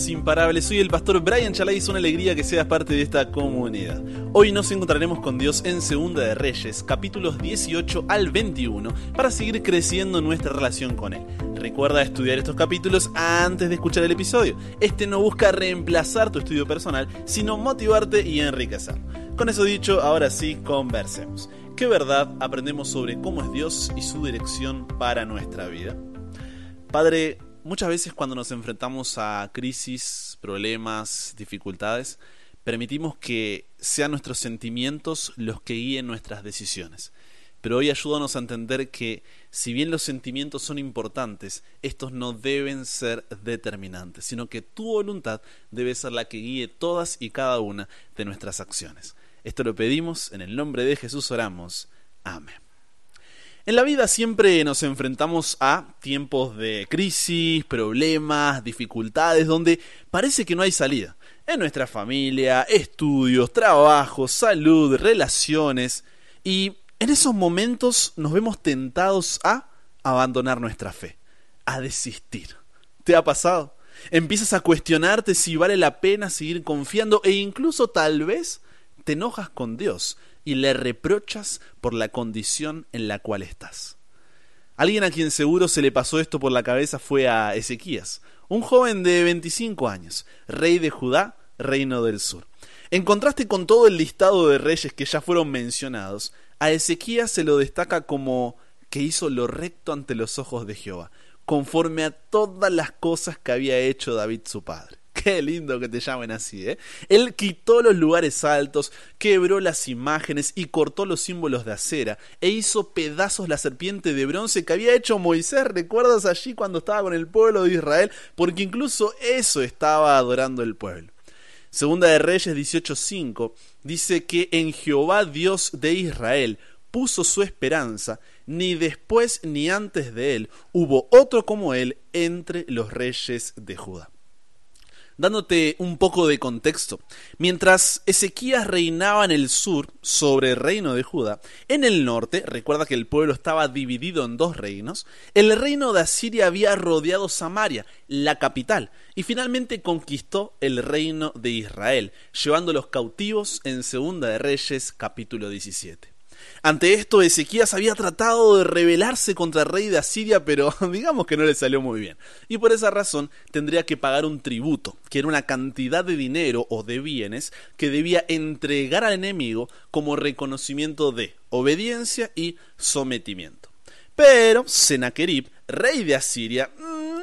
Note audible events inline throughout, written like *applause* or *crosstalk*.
Soy el pastor Brian Chalai y es una alegría que seas parte de esta comunidad. Hoy nos encontraremos con Dios en Segunda de Reyes, capítulos 18 al 21, para seguir creciendo nuestra relación con Él. Recuerda estudiar estos capítulos antes de escuchar el episodio. Este no busca reemplazar tu estudio personal, sino motivarte y enriquecer. Con eso dicho, ahora sí, conversemos. ¿Qué verdad aprendemos sobre cómo es Dios y su dirección para nuestra vida? Padre, muchas veces cuando nos enfrentamos a crisis, problemas, dificultades, permitimos que sean nuestros sentimientos los que guíen nuestras decisiones. Pero hoy ayúdanos a entender que si bien los sentimientos son importantes, estos no deben ser determinantes, sino que tu voluntad debe ser la que guíe todas y cada una de nuestras acciones. Esto lo pedimos, en el nombre de Jesús oramos. Amén. En la vida siempre nos enfrentamos a tiempos de crisis, problemas, dificultades, donde parece que no hay salida. En nuestra familia, estudios, trabajo, salud, relaciones. Y en esos momentos nos vemos tentados a abandonar nuestra fe, a desistir. ¿Te ha pasado? Empiezas a cuestionarte si vale la pena seguir confiando e incluso tal vez te enojas con Dios y le reprochas por la condición en la cual estás. Alguien a quien seguro se le pasó esto por la cabeza fue a Ezequías, un joven de 25 años, rey de Judá, reino del sur. En contraste con todo el listado de reyes que ya fueron mencionados, a Ezequías se lo destaca como que hizo lo recto ante los ojos de Jehová, conforme a todas las cosas que había hecho David su padre. Qué lindo que te llamen así, ¿eh? Él quitó los lugares altos, quebró las imágenes y cortó los símbolos de acera, e hizo pedazos la serpiente de bronce que había hecho Moisés, ¿recuerdas allí cuando estaba con el pueblo de Israel? Porque incluso eso estaba adorando el pueblo. Segunda de Reyes 18:5 dice que en Jehová Dios de Israel puso su esperanza, ni después ni antes de él hubo otro como él entre los reyes de Judá dándote un poco de contexto. Mientras Ezequías reinaba en el sur sobre el reino de Judá, en el norte, recuerda que el pueblo estaba dividido en dos reinos, el reino de Asiria había rodeado Samaria, la capital, y finalmente conquistó el reino de Israel, llevándolos cautivos en Segunda de Reyes capítulo 17. Ante esto, Ezequías había tratado de rebelarse contra el rey de Asiria, pero *laughs* digamos que no le salió muy bien. Y por esa razón tendría que pagar un tributo, que era una cantidad de dinero o de bienes que debía entregar al enemigo como reconocimiento de obediencia y sometimiento. Pero Sennacherib, rey de Asiria,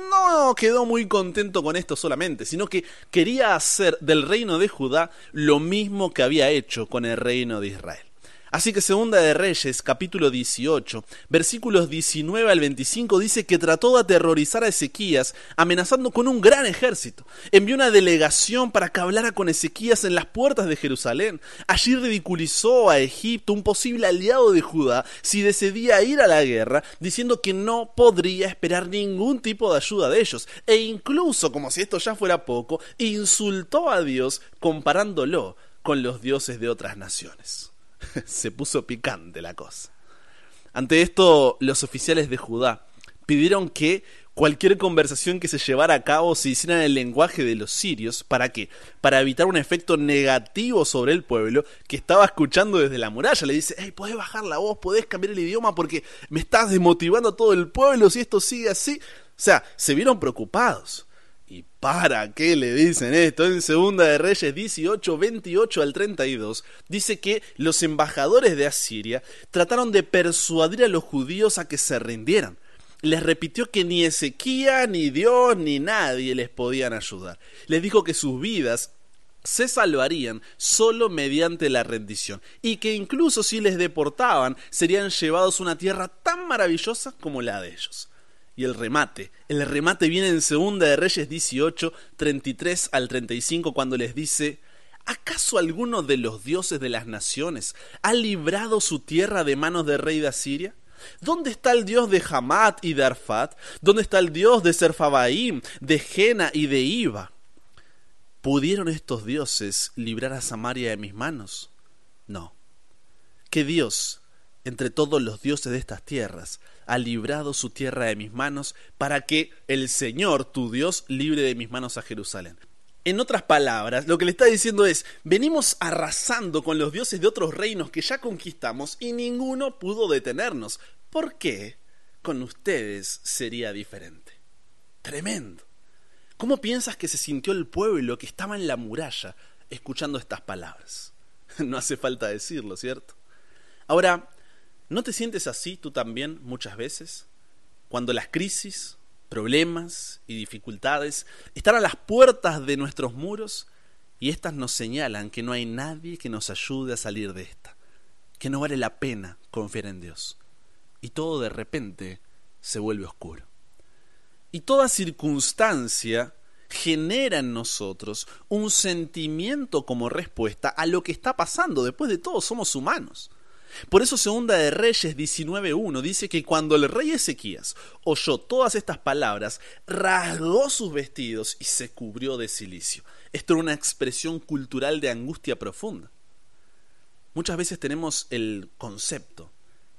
no quedó muy contento con esto solamente, sino que quería hacer del reino de Judá lo mismo que había hecho con el reino de Israel. Así que Segunda de Reyes, capítulo 18, versículos 19 al 25 dice que trató de aterrorizar a Ezequías, amenazando con un gran ejército. Envió una delegación para que hablara con Ezequías en las puertas de Jerusalén. Allí ridiculizó a Egipto, un posible aliado de Judá, si decidía ir a la guerra, diciendo que no podría esperar ningún tipo de ayuda de ellos. E incluso, como si esto ya fuera poco, insultó a Dios comparándolo con los dioses de otras naciones. *laughs* se puso picante la cosa. Ante esto, los oficiales de Judá pidieron que cualquier conversación que se llevara a cabo se hiciera en el lenguaje de los sirios. ¿Para qué? Para evitar un efecto negativo sobre el pueblo que estaba escuchando desde la muralla. Le dice, hey, podés bajar la voz, podés cambiar el idioma porque me estás desmotivando a todo el pueblo si esto sigue así. O sea, se vieron preocupados. ¿Y para qué le dicen esto? En Segunda de Reyes 18, 28 al 32 dice que los embajadores de Asiria trataron de persuadir a los judíos a que se rindieran. Les repitió que ni Ezequiel, ni Dios, ni nadie les podían ayudar. Les dijo que sus vidas se salvarían solo mediante la rendición y que incluso si les deportaban serían llevados a una tierra tan maravillosa como la de ellos y el remate. El remate viene en Segunda de Reyes 18, 33 al 35, cuando les dice, ¿acaso alguno de los dioses de las naciones ha librado su tierra de manos del rey de Asiria? ¿Dónde está el dios de Hamat y de Arfat? ¿Dónde está el dios de Serfabaim, de Jena y de Iba? ¿Pudieron estos dioses librar a Samaria de mis manos? No. ¿Qué dios entre todos los dioses de estas tierras, ha librado su tierra de mis manos, para que el Señor, tu Dios, libre de mis manos a Jerusalén. En otras palabras, lo que le está diciendo es, venimos arrasando con los dioses de otros reinos que ya conquistamos y ninguno pudo detenernos. ¿Por qué? Con ustedes sería diferente. Tremendo. ¿Cómo piensas que se sintió el pueblo que estaba en la muralla escuchando estas palabras? *laughs* No hace falta decirlo, ¿cierto? Ahora, ¿no te sientes así tú también muchas veces? Cuando las crisis, problemas y dificultades están a las puertas de nuestros muros y éstas nos señalan que no hay nadie que nos ayude a salir de esta, que no vale la pena confiar en Dios. Y todo de repente se vuelve oscuro. Y toda circunstancia genera en nosotros un sentimiento como respuesta a lo que está pasando. Después de todo, somos humanos. Por eso Segunda de Reyes 19.1 dice que cuando el rey Ezequías oyó todas estas palabras, rasgó sus vestidos y se cubrió de silicio. Esto era una expresión cultural de angustia profunda. Muchas veces tenemos el concepto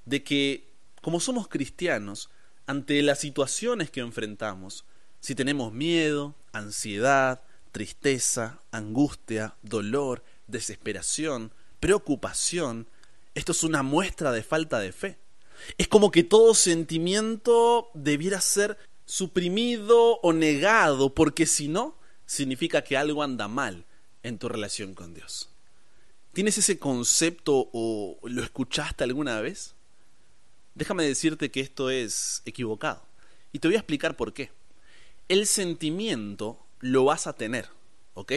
de que, como somos cristianos, ante las situaciones que enfrentamos, si tenemos miedo, ansiedad, tristeza, angustia, dolor, desesperación, preocupación, esto es una muestra de falta de fe. Es como que todo sentimiento debiera ser suprimido o negado, porque si no, significa que algo anda mal en tu relación con Dios. ¿Tienes ese concepto o lo escuchaste alguna vez? Déjame decirte que esto es equivocado. Y te voy a explicar por qué. El sentimiento lo vas a tener, ¿ok?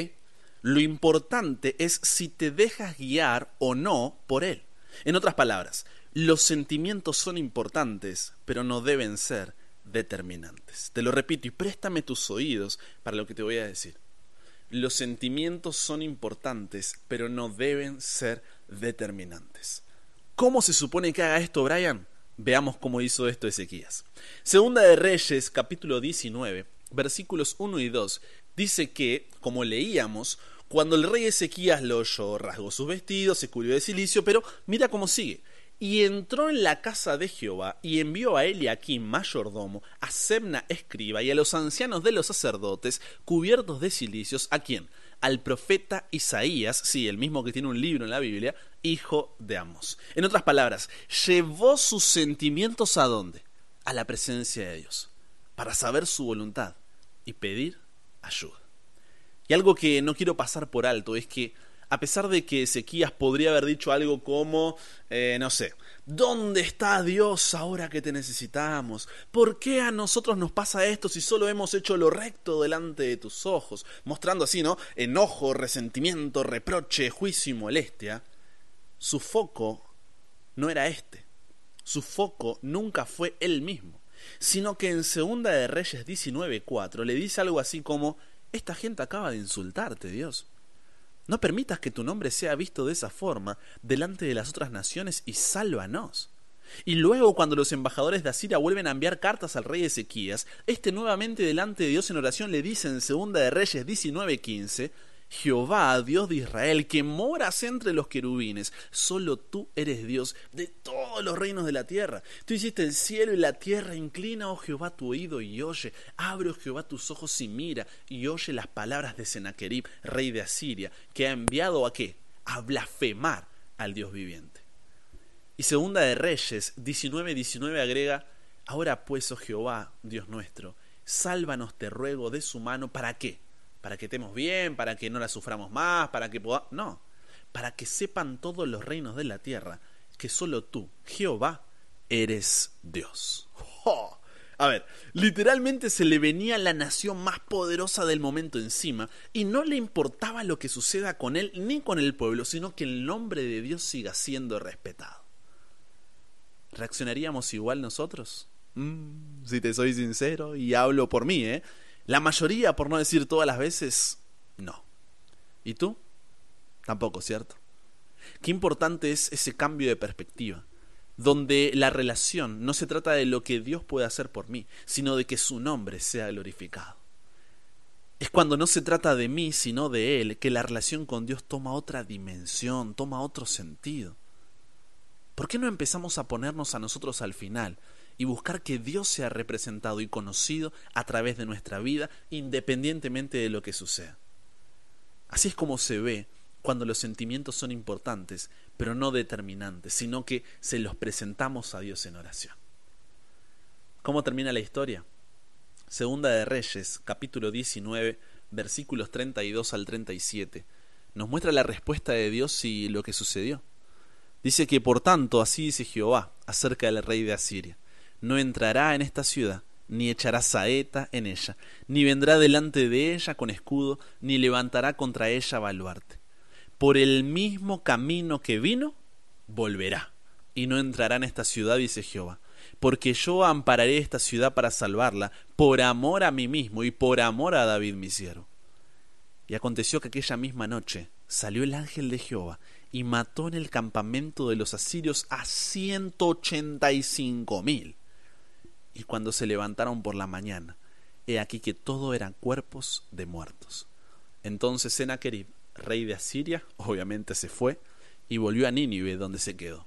Lo importante es si te dejas guiar o no por él. En otras palabras, los sentimientos son importantes, pero no deben ser determinantes. Te lo repito y préstame tus oídos para lo que te voy a decir. Los sentimientos son importantes, pero no deben ser determinantes. ¿Cómo se supone que haga esto, Brian? Veamos cómo hizo esto Ezequías. Segunda de Reyes, capítulo 19, versículos 1 y 2, dice que, como leíamos, cuando el rey Ezequías lo oyó, rasgó sus vestidos, se cubrió de silicio, pero mira cómo sigue. Y entró en la casa de Jehová y envió a Eliakim, mayordomo, a Semna, escriba, y a los ancianos de los sacerdotes, cubiertos de cilicios, ¿a quién? Al profeta Isaías, sí, el mismo que tiene un libro en la Biblia, hijo de Amos. En otras palabras, llevó sus sentimientos a dónde? A la presencia de Dios, para saber su voluntad y pedir ayuda. Y algo que no quiero pasar por alto es que, a pesar de que Ezequías podría haber dicho algo como, eh, no sé, ¿dónde está Dios ahora que te necesitamos? ¿Por qué a nosotros nos pasa esto si solo hemos hecho lo recto delante de tus ojos? Mostrando así, ¿no? Enojo, resentimiento, reproche, juicio y molestia. Su foco no era este. Su foco nunca fue él mismo sino que en Segunda de Reyes 19.4 le dice algo así como esta gente acaba de insultarte, Dios. No permitas que tu nombre sea visto de esa forma delante de las otras naciones y sálvanos. Y luego cuando los embajadores de Asiria vuelven a enviar cartas al rey Ezequías, este nuevamente delante de Dios en oración le dice en Segunda de Reyes 19:15, Jehová, Dios de Israel, que moras entre los querubines, solo tú eres Dios de todos los reinos de la tierra. Tú hiciste el cielo y la tierra, inclina, oh Jehová, tu oído y oye, abre, oh Jehová, tus ojos y mira, y oye las palabras de Sennacherib, rey de Asiria, que ha enviado a qué? A blasfemar al Dios viviente. Y segunda de Reyes 19:19 19 agrega, ahora pues, oh Jehová, Dios nuestro, sálvanos, te ruego, de su mano, ¿para qué? Para que estemos bien, para que no la suframos más, para que podamos... No, para que sepan todos los reinos de la tierra que solo tú, Jehová, eres Dios. A ver, literalmente se le venía la nación más poderosa del momento encima y no le importaba lo que suceda con él ni con el pueblo, sino que el nombre de Dios siga siendo respetado. ¿Reaccionaríamos igual nosotros? Mm, si te soy sincero y hablo por mí, ¿eh? La mayoría, por no decir todas las veces, no. ¿Y tú? Tampoco, ¿cierto? Qué importante es ese cambio de perspectiva, donde la relación no se trata de lo que Dios puede hacer por mí, sino de que su nombre sea glorificado. Es cuando no se trata de mí, sino de Él, que la relación con Dios toma otra dimensión, toma otro sentido. ¿Por qué no empezamos a ponernos a nosotros al final y buscar que Dios sea representado y conocido a través de nuestra vida, independientemente de lo que suceda. Así es como se ve cuando los sentimientos son importantes, pero no determinantes, sino que se los presentamos a Dios en oración. ¿Cómo termina la historia? Segunda de Reyes, capítulo 19, versículos 32 al 37, nos muestra la respuesta de Dios y lo que sucedió. Dice que por tanto así dice Jehová acerca del rey de Asiria, no entrará en esta ciudad, ni echará saeta en ella, ni vendrá delante de ella con escudo, ni levantará contra ella baluarte. Por el mismo camino que vino, volverá, y no entrará en esta ciudad, dice Jehová, porque yo ampararé esta ciudad para salvarla, por amor a mí mismo y por amor a David mi siervo. Y aconteció que aquella misma noche salió el ángel de Jehová y mató en el campamento de los asirios a ciento ochenta y cinco mil. Y cuando se levantaron por la mañana, he aquí que todo eran cuerpos de muertos. Entonces Sennacherib, rey de Asiria, *laughs* obviamente se fue y volvió a Nínive, donde se quedó.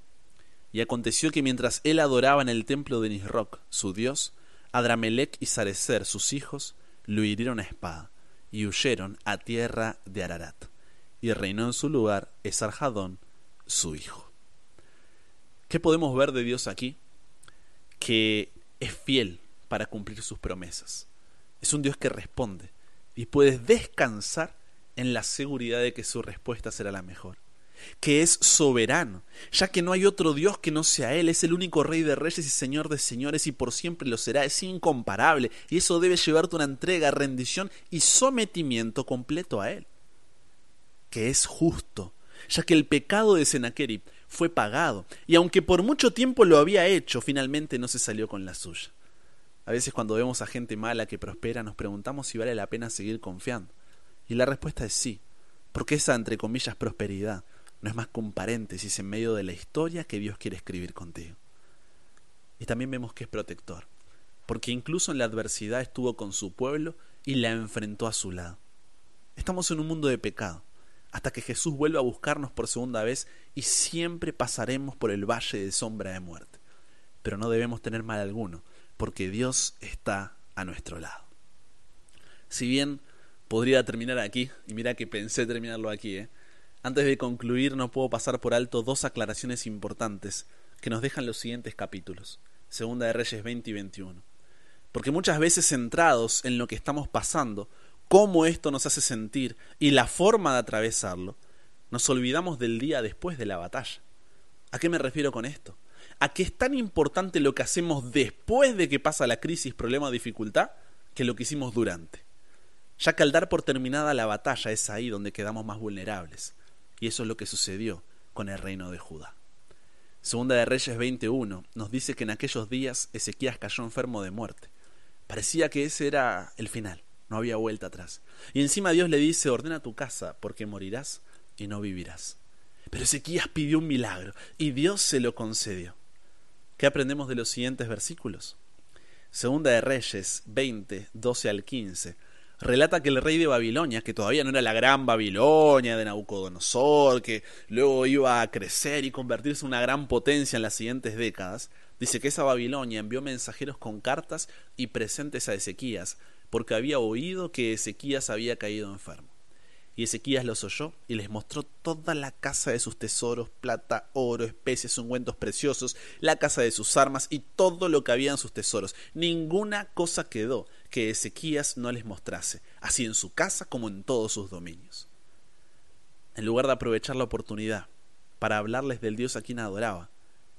Y aconteció que mientras él adoraba en el templo de Nisroch, su dios, Adramelech y Sarecer, sus hijos, lo hirieron a espada y huyeron a tierra de Ararat. Y reinó en su lugar Esarjadón, su hijo. ¿Qué podemos ver de Dios aquí? Que es fiel para cumplir sus promesas. Es un Dios que responde y puedes descansar en la seguridad de que su respuesta será la mejor. Que es soberano, ya que no hay otro Dios que no sea Él, es el único Rey de Reyes y Señor de Señores y por siempre lo será, es incomparable y eso debe llevarte una entrega, rendición y sometimiento completo a Él. Que es justo, ya que el pecado de Sennacherib fue pagado, y aunque por mucho tiempo lo había hecho, finalmente no se salió con la suya. A veces cuando vemos a gente mala que prospera nos preguntamos si vale la pena seguir confiando. Y la respuesta es sí, porque esa, entre comillas, prosperidad no es más que un paréntesis en medio de la historia que Dios quiere escribir contigo. Y también vemos que es protector, porque incluso en la adversidad estuvo con su pueblo y la enfrentó a su lado. Estamos en un mundo de pecado, hasta que Jesús vuelva a buscarnos por segunda vez y siempre pasaremos por el valle de sombra de muerte. Pero no debemos tener mal alguno, porque Dios está a nuestro lado. Si bien podría terminar aquí, y mira que pensé terminarlo aquí, ¿eh? antes de concluir no puedo pasar por alto dos aclaraciones importantes que nos dejan los siguientes capítulos, Segunda de Reyes 20 y 21. Porque muchas veces centrados en lo que estamos pasando, cómo esto nos hace sentir y la forma de atravesarlo, nos olvidamos del día después de la batalla. ¿A qué me refiero con esto? A que es tan importante lo que hacemos después de que pasa la crisis, problema o dificultad que lo que hicimos durante. Ya que al dar por terminada la batalla es ahí donde quedamos más vulnerables. Y eso es lo que sucedió con el reino de Judá. Segunda de Reyes 21 nos dice que en aquellos días Ezequías cayó enfermo de muerte. Parecía que ese era el final. No había vuelta atrás. Y encima Dios le dice, ordena tu casa, porque morirás y no vivirás. Pero Ezequías pidió un milagro y Dios se lo concedió. ¿Qué aprendemos de los siguientes versículos? Segunda de Reyes 20, 12 al 15. Relata que el rey de Babilonia, que todavía no era la gran Babilonia de Nabucodonosor, que luego iba a crecer y convertirse en una gran potencia en las siguientes décadas, dice que esa Babilonia envió mensajeros con cartas y presentes a Ezequías porque había oído que Ezequías había caído enfermo. Y Ezequías los oyó y les mostró toda la casa de sus tesoros, plata, oro, especies, ungüentos preciosos, la casa de sus armas y todo lo que había en sus tesoros. Ninguna cosa quedó que Ezequías no les mostrase, así en su casa como en todos sus dominios. En lugar de aprovechar la oportunidad para hablarles del Dios a quien adoraba,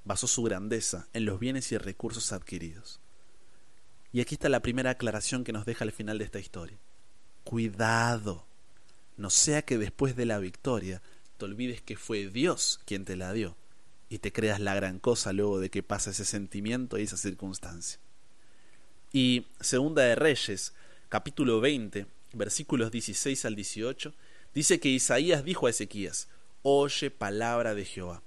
basó su grandeza en los bienes y recursos adquiridos. Y aquí está la primera aclaración que nos deja al final de esta historia. Cuidado, no sea que después de la victoria te olvides que fue Dios quien te la dio y te creas la gran cosa luego de que pasa ese sentimiento y esa circunstancia. Y Segunda de Reyes, capítulo 20, versículos 16 al 18, dice que Isaías dijo a Ezequías, Oye palabra de Jehová.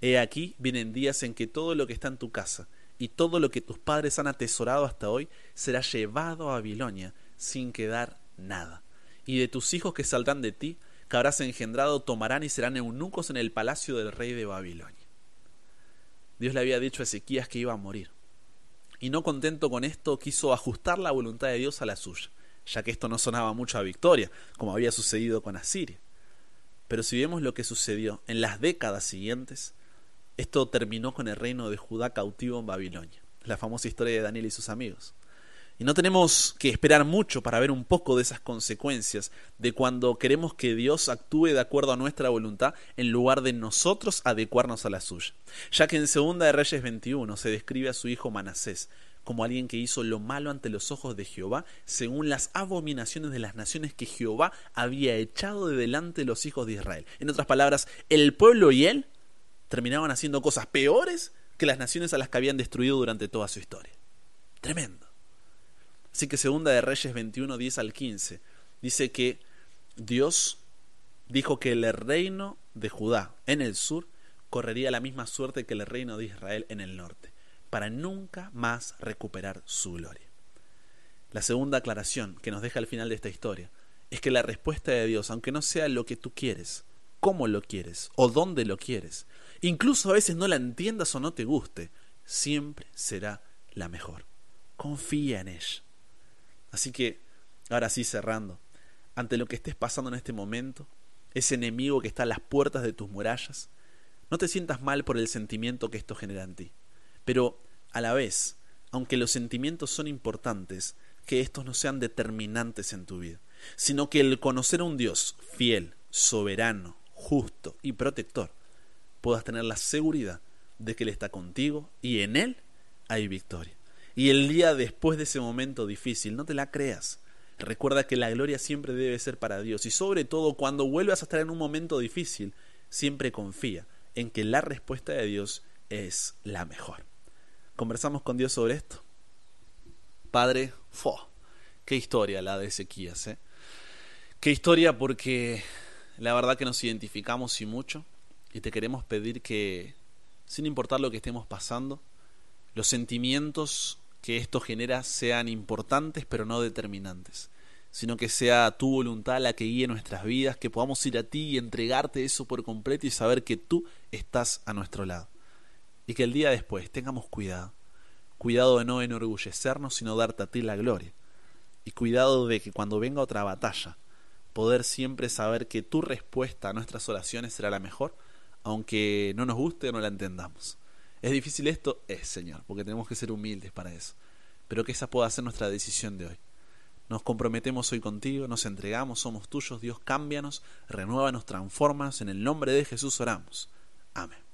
He aquí vienen días en que todo lo que está en tu casa, y todo lo que tus padres han atesorado hasta hoy será llevado a Babilonia sin quedar nada. Y de tus hijos que saldrán de ti, que habrás engendrado, tomarán y serán eunucos en el palacio del rey de Babilonia. Dios le había dicho a Ezequías que iba a morir. Y no contento con esto, quiso ajustar la voluntad de Dios a la suya, ya que esto no sonaba mucho a victoria, como había sucedido con Asiria. Pero si vemos lo que sucedió en las décadas siguientes, esto terminó con el reino de Judá cautivo en Babilonia, la famosa historia de Daniel y sus amigos. Y no tenemos que esperar mucho para ver un poco de esas consecuencias de cuando queremos que Dios actúe de acuerdo a nuestra voluntad en lugar de nosotros adecuarnos a la suya. Ya que en Segunda de Reyes 21 se describe a su hijo Manasés como alguien que hizo lo malo ante los ojos de Jehová, según las abominaciones de las naciones que Jehová había echado de delante de los hijos de Israel. En otras palabras, el pueblo y él terminaban haciendo cosas peores que las naciones a las que habían destruido durante toda su historia. Tremendo. Así que segunda de Reyes 21, 10 al 15, dice que Dios dijo que el reino de Judá en el sur correría la misma suerte que el reino de Israel en el norte, para nunca más recuperar su gloria. La segunda aclaración que nos deja al final de esta historia es que la respuesta de Dios, aunque no sea lo que tú quieres, cómo lo quieres o dónde lo quieres, incluso a veces no la entiendas o no te guste, siempre será la mejor. Confía en ella. Así que, ahora sí cerrando, ante lo que estés pasando en este momento, ese enemigo que está a las puertas de tus murallas, no te sientas mal por el sentimiento que esto genera en ti. Pero, a la vez, aunque los sentimientos son importantes, que estos no sean determinantes en tu vida, sino que el conocer a un Dios fiel, soberano, justo y protector, puedas tener la seguridad de que Él está contigo y en Él hay victoria. Y el día después de ese momento difícil, no te la creas. Recuerda que la gloria siempre debe ser para Dios y sobre todo cuando vuelvas a estar en un momento difícil, siempre confía en que la respuesta de Dios es la mejor. Conversamos con Dios sobre esto. Padre, fo, qué historia la de Ezequías, ¿eh? Qué historia porque la verdad que nos identificamos y mucho y te queremos pedir que, sin importar lo que estemos pasando, los sentimientos que esto genera sean importantes pero no determinantes, sino que sea tu voluntad la que guíe nuestras vidas, que podamos ir a ti y entregarte eso por completo y saber que tú estás a nuestro lado. Y que el día después tengamos cuidado, cuidado de no enorgullecernos, sino darte a ti la gloria. Y cuidado de que cuando venga otra batalla, poder siempre saber que tu respuesta a nuestras oraciones será la mejor, aunque no nos guste o no la entendamos. ¿Es difícil esto? Es, Señor, porque tenemos que ser humildes para eso. Pero que esa pueda ser nuestra decisión de hoy. Nos comprometemos hoy contigo, nos entregamos, somos tuyos, Dios, cámbianos, renuévanos, transformanos, en el nombre de Jesús oramos. Amén